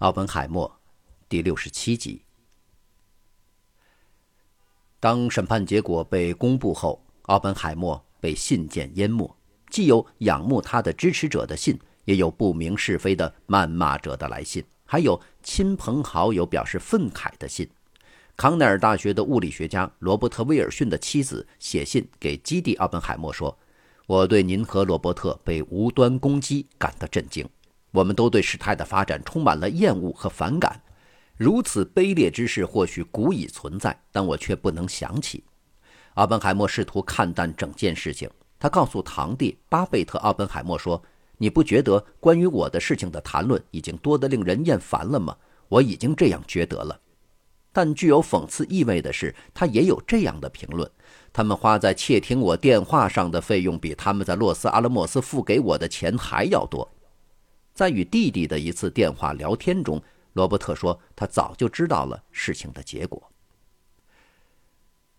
奥本海默，第六十七集。当审判结果被公布后，奥本海默被信件淹没，既有仰慕他的支持者的信，也有不明是非的谩骂者的来信，还有亲朋好友表示愤慨的信。康奈尔大学的物理学家罗伯特·威尔逊的妻子写信给基地·奥本海默说：“我对您和罗伯特被无端攻击感到震惊。”我们都对事态的发展充满了厌恶和反感。如此卑劣之事或许古已存在，但我却不能想起。奥本海默试图看淡整件事情。他告诉堂弟巴贝特·奥本海默说：“你不觉得关于我的事情的谈论已经多得令人厌烦了吗？我已经这样觉得了。”但具有讽刺意味的是，他也有这样的评论：他们花在窃听我电话上的费用，比他们在洛斯阿拉莫斯付给我的钱还要多。在与弟弟的一次电话聊天中，罗伯特说他早就知道了事情的结果。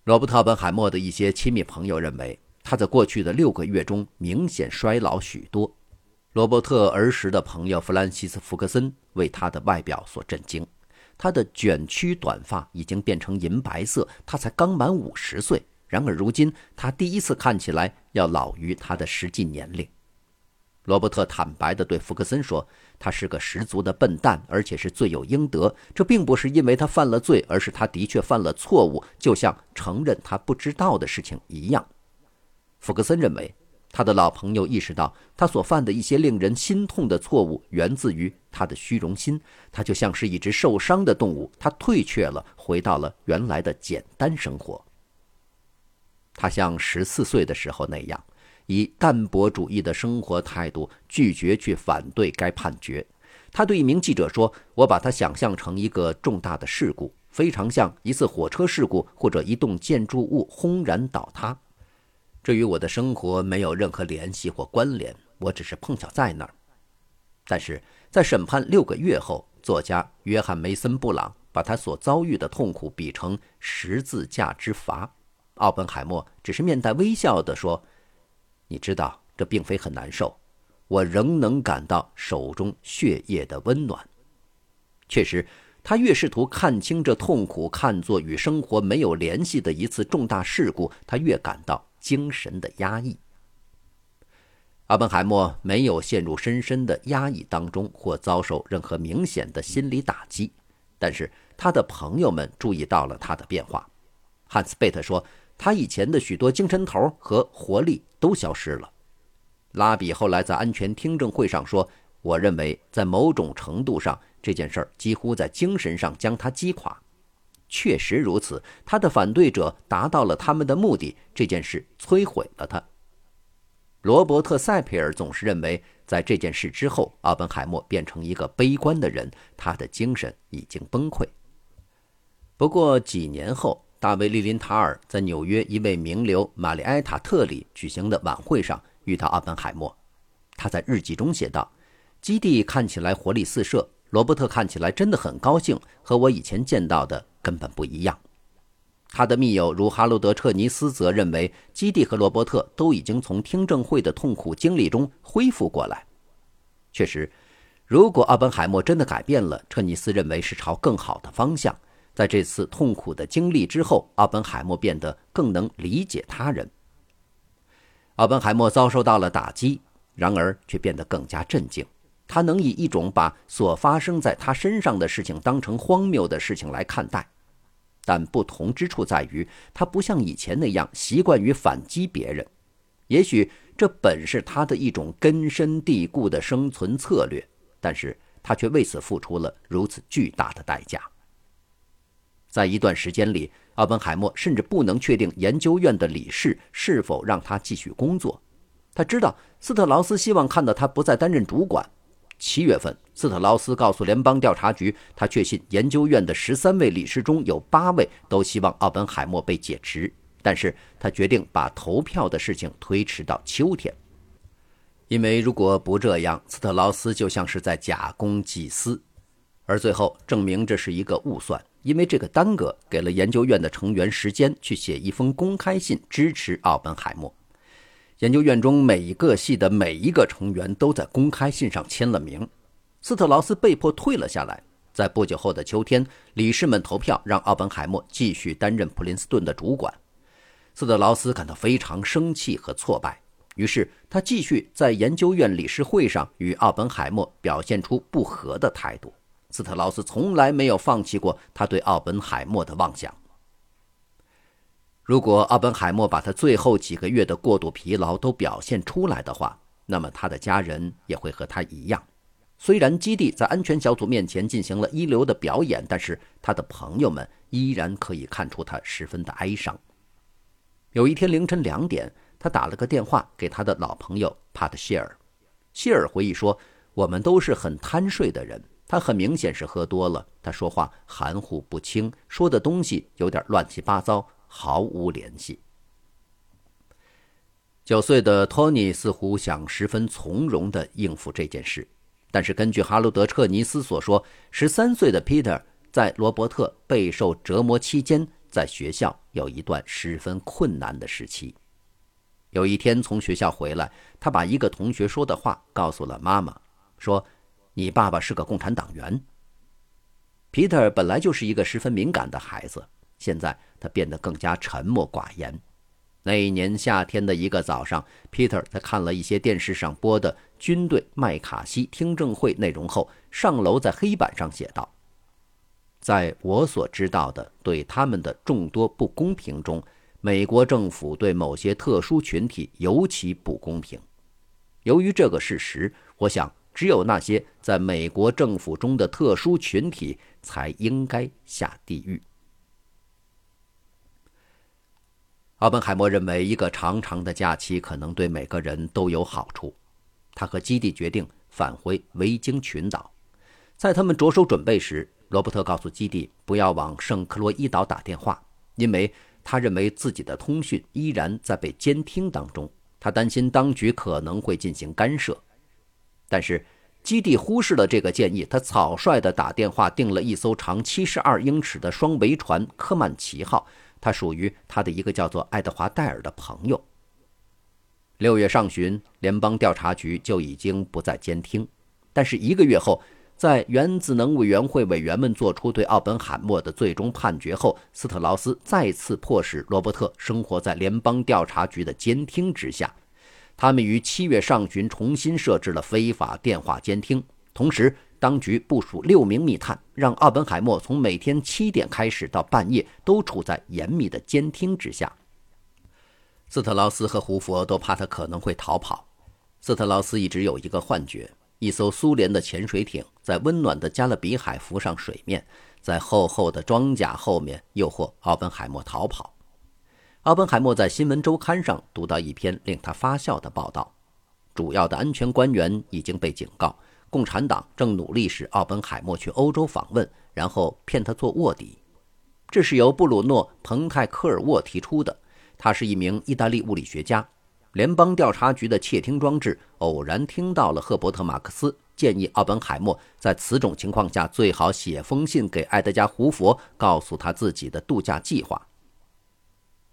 罗伯特·本海默的一些亲密朋友认为，他在过去的六个月中明显衰老许多。罗伯特儿时的朋友弗兰西斯·福克森为他的外表所震惊，他的卷曲短发已经变成银白色，他才刚满五十岁。然而如今，他第一次看起来要老于他的实际年龄。罗伯特坦白地对福克森说：“他是个十足的笨蛋，而且是罪有应得。这并不是因为他犯了罪，而是他的确犯了错误，就像承认他不知道的事情一样。”福克森认为，他的老朋友意识到他所犯的一些令人心痛的错误源自于他的虚荣心。他就像是一只受伤的动物，他退却了，回到了原来的简单生活。他像十四岁的时候那样。以淡泊主义的生活态度拒绝去反对该判决。他对一名记者说：“我把它想象成一个重大的事故，非常像一次火车事故或者一栋建筑物轰然倒塌。这与我的生活没有任何联系或关联，我只是碰巧在那儿。”但是在审判六个月后，作家约翰·梅森·布朗把他所遭遇的痛苦比成十字架之罚。奥本海默只是面带微笑地说。你知道这并非很难受，我仍能感到手中血液的温暖。确实，他越试图看清这痛苦看作与生活没有联系的一次重大事故，他越感到精神的压抑。阿本海默没有陷入深深的压抑当中，或遭受任何明显的心理打击，但是他的朋友们注意到了他的变化。汉斯贝特说。他以前的许多精神头和活力都消失了。拉比后来在安全听证会上说：“我认为，在某种程度上，这件事儿几乎在精神上将他击垮。确实如此，他的反对者达到了他们的目的，这件事摧毁了他。”罗伯特·塞佩尔总是认为，在这件事之后，奥本海默变成一个悲观的人，他的精神已经崩溃。不过几年后。大卫·利林塔尔在纽约一位名流玛丽埃塔特里举行的晚会上遇到阿本海默。他在日记中写道：“基地看起来活力四射，罗伯特看起来真的很高兴，和我以前见到的根本不一样。”他的密友如哈罗德·彻尼斯则认为，基地和罗伯特都已经从听证会的痛苦经历中恢复过来。确实，如果阿本海默真的改变了，彻尼斯认为是朝更好的方向。在这次痛苦的经历之后，奥本海默变得更能理解他人。奥本海默遭受到了打击，然而却变得更加镇静。他能以一种把所发生在他身上的事情当成荒谬的事情来看待，但不同之处在于，他不像以前那样习惯于反击别人。也许这本是他的一种根深蒂固的生存策略，但是他却为此付出了如此巨大的代价。在一段时间里，奥本海默甚至不能确定研究院的理事是否让他继续工作。他知道斯特劳斯希望看到他不再担任主管。七月份，斯特劳斯告诉联邦调查局，他确信研究院的十三位理事中有八位都希望奥本海默被解职，但是他决定把投票的事情推迟到秋天，因为如果不这样，斯特劳斯就像是在假公济私，而最后证明这是一个误算。因为这个耽搁，给了研究院的成员时间去写一封公开信支持奥本海默。研究院中每一个系的每一个成员都在公开信上签了名。斯特劳斯被迫退了下来，在不久后的秋天，理事们投票让奥本海默继续担任普林斯顿的主管。斯特劳斯感到非常生气和挫败，于是他继续在研究院理事会上与奥本海默表现出不和的态度。斯特劳斯从来没有放弃过他对奥本海默的妄想。如果奥本海默把他最后几个月的过度疲劳都表现出来的话，那么他的家人也会和他一样。虽然基地在安全小组面前进行了一流的表演，但是他的朋友们依然可以看出他十分的哀伤。有一天凌晨两点，他打了个电话给他的老朋友帕特谢尔。谢尔回忆说：“我们都是很贪睡的人。他很明显是喝多了，他说话含糊不清，说的东西有点乱七八糟，毫无联系。”九岁的托尼似乎想十分从容地应付这件事。但是，根据哈罗德·彻尼斯所说，十三岁的彼得在罗伯特备受折磨期间，在学校有一段十分困难的时期。有一天从学校回来，他把一个同学说的话告诉了妈妈，说：“你爸爸是个共产党员。皮特本来就是一个十分敏感的孩子，现在他变得更加沉默寡言。那一年夏天的一个早上皮特在看了一些电视上播的军队麦卡锡听证会内容后，上楼在黑板上写道：“在我所知道的对他们的众多不公平中，美国政府对某些特殊群体尤其不公平。由于这个事实，我想只有那些在美国政府中的特殊群体才应该下地狱。”奥本海默认为，一个长长的假期可能对每个人都有好处。他和基地决定返回维京群岛。在他们着手准备时，罗伯特告诉基地不要往圣克洛伊岛打电话，因为他认为自己的通讯依然在被监听当中。他担心当局可能会进行干涉。但是基地忽视了这个建议，他草率地打电话订了一艘长七十二英尺的双桅船“科曼奇号”。他属于他的一个叫做爱德华·戴尔的朋友。六月上旬，联邦调查局就已经不再监听，但是一个月后，在原子能委员会委员们做出对奥本海默的最终判决后，斯特劳斯再次迫使罗伯特生活在联邦调查局的监听之下。他们于七月上旬重新设置了非法电话监听，同时。当局部署六名密探，让奥本海默从每天七点开始到半夜都处在严密的监听之下。斯特劳斯和胡佛都怕他可能会逃跑。斯特劳斯一直有一个幻觉：一艘苏联的潜水艇在温暖的加勒比海浮上水面，在厚厚的装甲后面诱惑奥本海默逃跑。奥本海默在新闻周刊上读到一篇令他发笑的报道：主要的安全官员已经被警告。共产党正努力使奥本海默去欧洲访问，然后骗他做卧底。这是由布鲁诺·彭泰科尔沃提出的。他是一名意大利物理学家。联邦调查局的窃听装置偶然听到了赫伯特·马克思建议奥本海默在此种情况下最好写封信给埃德加·胡佛，告诉他自己的度假计划。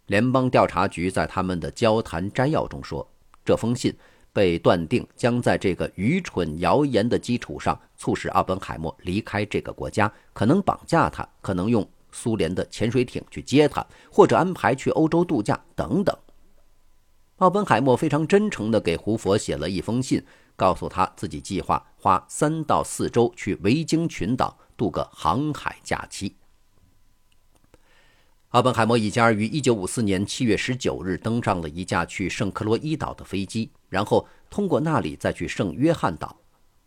联邦调查局在他们的交谈摘要中说，这封信。被断定将在这个愚蠢谣言的基础上，促使奥本海默离开这个国家，可能绑架他，可能用苏联的潜水艇去接他，或者安排去欧洲度假等等。奥本海默非常真诚地给胡佛写了一封信，告诉他自己计划花三到四周去维京群岛度个航海假期。奥本海默一家于1954年7月19日登上了一架去圣克洛伊岛的飞机，然后通过那里再去圣约翰岛。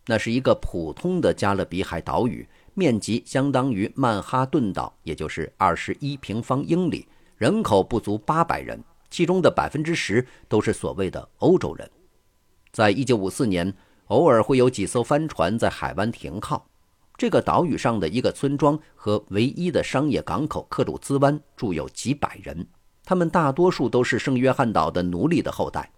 那是一个普通的加勒比海岛屿，面积相当于曼哈顿岛，也就是21平方英里，人口不足800人，其中的百分之十都是所谓的欧洲人。在1954年，偶尔会有几艘帆船在海湾停靠。这个岛屿上的一个村庄和唯一的商业港口克鲁兹湾住有几百人，他们大多数都是圣约翰岛的奴隶的后代。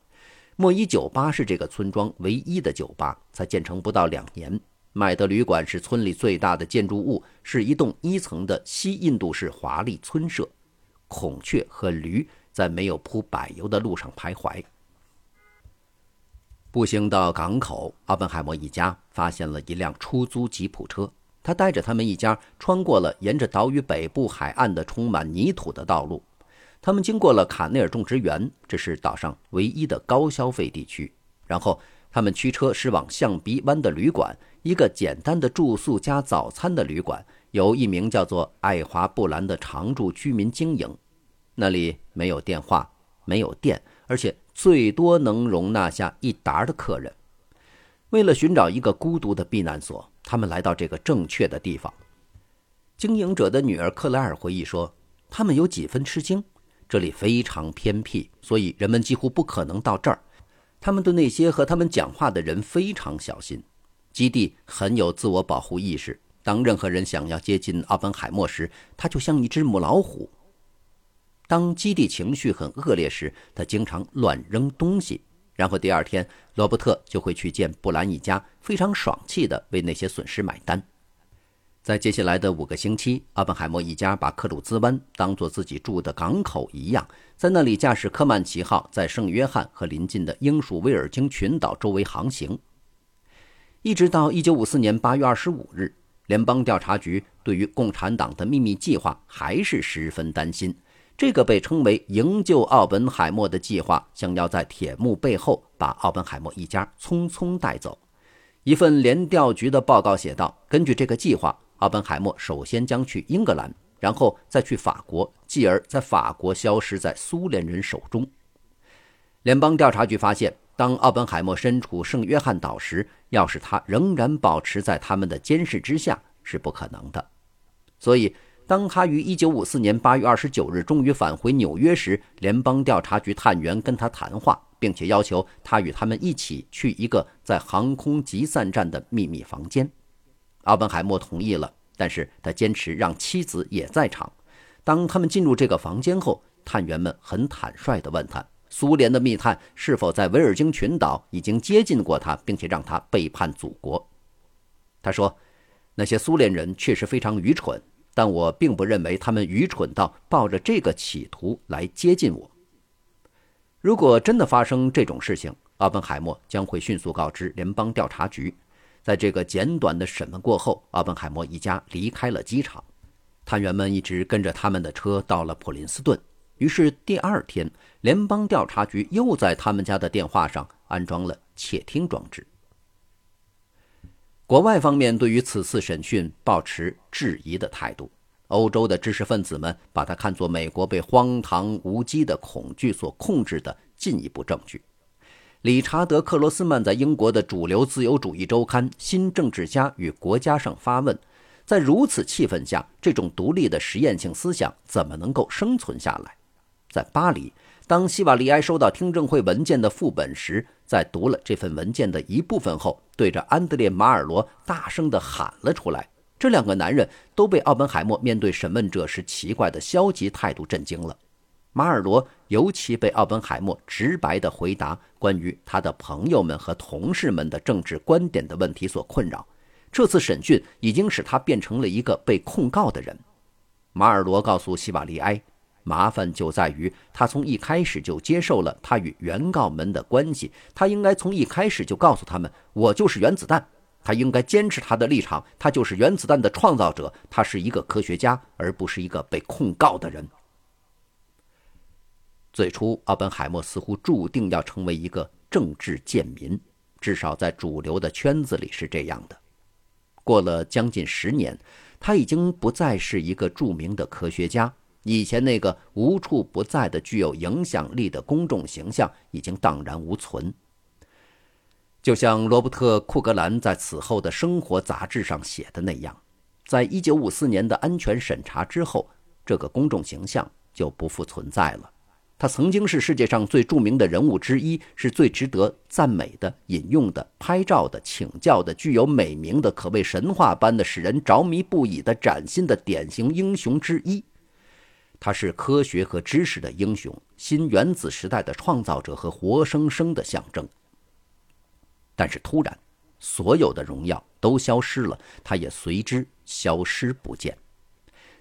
莫伊酒吧是这个村庄唯一的酒吧，才建成不到两年。麦德旅馆是村里最大的建筑物，是一栋一层的西印度式华丽村舍。孔雀和驴在没有铺柏油的路上徘徊。步行到港口，阿本海默一家发现了一辆出租吉普车。他带着他们一家穿过了沿着岛屿北部海岸的充满泥土的道路。他们经过了卡内尔种植园，这是岛上唯一的高消费地区。然后他们驱车驶往象鼻湾的旅馆，一个简单的住宿加早餐的旅馆，由一名叫做爱华布兰的常住居民经营。那里没有电话，没有电，而且最多能容纳下一沓的客人。为了寻找一个孤独的避难所，他们来到这个正确的地方。经营者的女儿克莱尔回忆说：“他们有几分吃惊，这里非常偏僻，所以人们几乎不可能到这儿。他们对那些和他们讲话的人非常小心。基地很有自我保护意识。当任何人想要接近奥本海默时，他就像一只母老虎。当基地情绪很恶劣时，他经常乱扔东西。”然后第二天，罗伯特就会去见布兰一家，非常爽气地为那些损失买单。在接下来的五个星期，阿本海默一家把克鲁兹湾当作自己住的港口一样，在那里驾驶科曼奇号在圣约翰和邻近的英属威尔京群岛周围航行。一直到1954年8月25日，联邦调查局对于共产党的秘密计划还是十分担心。这个被称为“营救奥本海默”的计划，想要在铁幕背后把奥本海默一家匆匆带走。一份联调局的报告写道：“根据这个计划，奥本海默首先将去英格兰，然后再去法国，继而在法国消失在苏联人手中。”联邦调查局发现，当奥本海默身处圣约翰岛时，要使他仍然保持在他们的监视之下是不可能的。所以。当他于1954年8月29日终于返回纽约时，联邦调查局探员跟他谈话，并且要求他与他们一起去一个在航空集散站的秘密房间。奥本海默同意了，但是他坚持让妻子也在场。当他们进入这个房间后，探员们很坦率地问他：苏联的密探是否在维尔京群岛已经接近过他，并且让他背叛祖国？他说：“那些苏联人确实非常愚蠢。”但我并不认为他们愚蠢到抱着这个企图来接近我。如果真的发生这种事情，奥本海默将会迅速告知联邦调查局。在这个简短的审问过后，奥本海默一家离开了机场。探员们一直跟着他们的车到了普林斯顿。于是第二天，联邦调查局又在他们家的电话上安装了窃听装置。国外方面对于此次审讯抱持质疑的态度，欧洲的知识分子们把它看作美国被荒唐无稽的恐惧所控制的进一步证据。理查德·克罗斯曼在英国的主流自由主义周刊《新政治家与国家》上发问：在如此气氛下，这种独立的实验性思想怎么能够生存下来？在巴黎。当西瓦利埃收到听证会文件的副本时，在读了这份文件的一部分后，对着安德烈·马尔罗大声地喊了出来。这两个男人都被奥本海默面对审问者时奇怪的消极态度震惊了。马尔罗尤其被奥本海默直白的回答关于他的朋友们和同事们的政治观点的问题所困扰。这次审讯已经使他变成了一个被控告的人。马尔罗告诉西瓦利埃。麻烦就在于，他从一开始就接受了他与原告们的关系。他应该从一开始就告诉他们：“我就是原子弹。”他应该坚持他的立场，他就是原子弹的创造者。他是一个科学家，而不是一个被控告的人。最初，奥本海默似乎注定要成为一个政治贱民，至少在主流的圈子里是这样的。过了将近十年，他已经不再是一个著名的科学家。以前那个无处不在的具有影响力的公众形象已经荡然无存。就像罗伯特·库格兰在此后的生活杂志上写的那样，在一九五四年的安全审查之后，这个公众形象就不复存在了。他曾经是世界上最著名的人物之一，是最值得赞美的、引用的、拍照的、请教的、具有美名的、可谓神话般的、使人着迷不已的崭新的典型英雄之一。他是科学和知识的英雄，新原子时代的创造者和活生生的象征。但是突然，所有的荣耀都消失了，他也随之消失不见。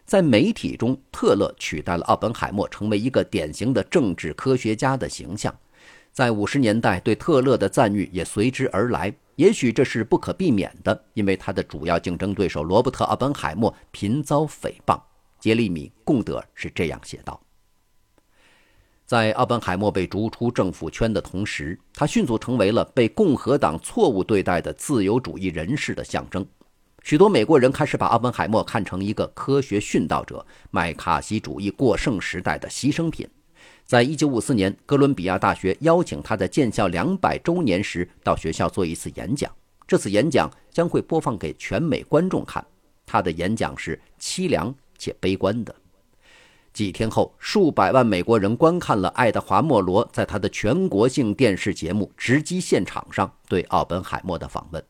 在媒体中，特勒取代了奥本海默，成为一个典型的政治科学家的形象。在五十年代，对特勒的赞誉也随之而来。也许这是不可避免的，因为他的主要竞争对手罗伯特·奥本海默频遭诽谤。杰利米·贡德是这样写道：“在奥本海默被逐出政府圈的同时，他迅速成为了被共和党错误对待的自由主义人士的象征。许多美国人开始把奥本海默看成一个科学殉道者，麦卡锡主义过剩时代的牺牲品。”在一九五四年，哥伦比亚大学邀请他在建校两百周年时到学校做一次演讲。这次演讲将会播放给全美观众看。他的演讲是凄凉且悲观的。几天后，数百万美国人观看了爱德华·莫罗在他的全国性电视节目《直击现场》上对奥本海默的访问。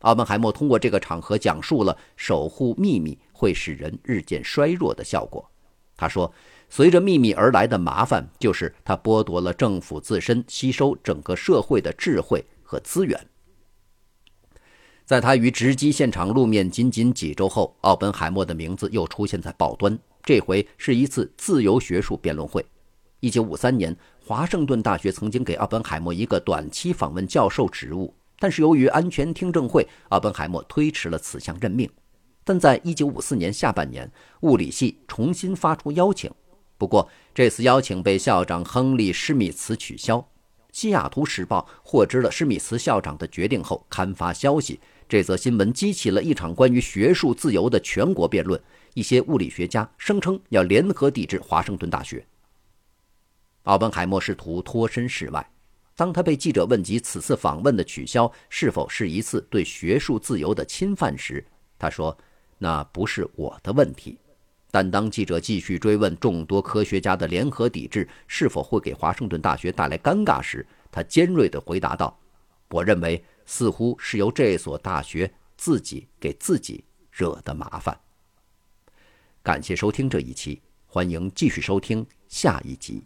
奥本海默通过这个场合讲述了守护秘密会使人日渐衰弱的效果。他说。随着秘密而来的麻烦，就是他剥夺了政府自身吸收整个社会的智慧和资源。在他与直击现场露面仅仅几周后，奥本海默的名字又出现在报端。这回是一次自由学术辩论会。1953年，华盛顿大学曾经给奥本海默一个短期访问教授职务，但是由于安全听证会，奥本海默推迟了此项任命。但在1954年下半年，物理系重新发出邀请。不过，这次邀请被校长亨利·施密茨取消。西雅图时报获知了施密茨校长的决定后，刊发消息。这则新闻激起了一场关于学术自由的全国辩论。一些物理学家声称要联合抵制华盛顿大学。奥本海默试图脱身事外。当他被记者问及此次访问的取消是否是一次对学术自由的侵犯时，他说：“那不是我的问题。”但当记者继续追问众多科学家的联合抵制是否会给华盛顿大学带来尴尬时，他尖锐地回答道：“我认为似乎是由这所大学自己给自己惹的麻烦。”感谢收听这一期，欢迎继续收听下一集。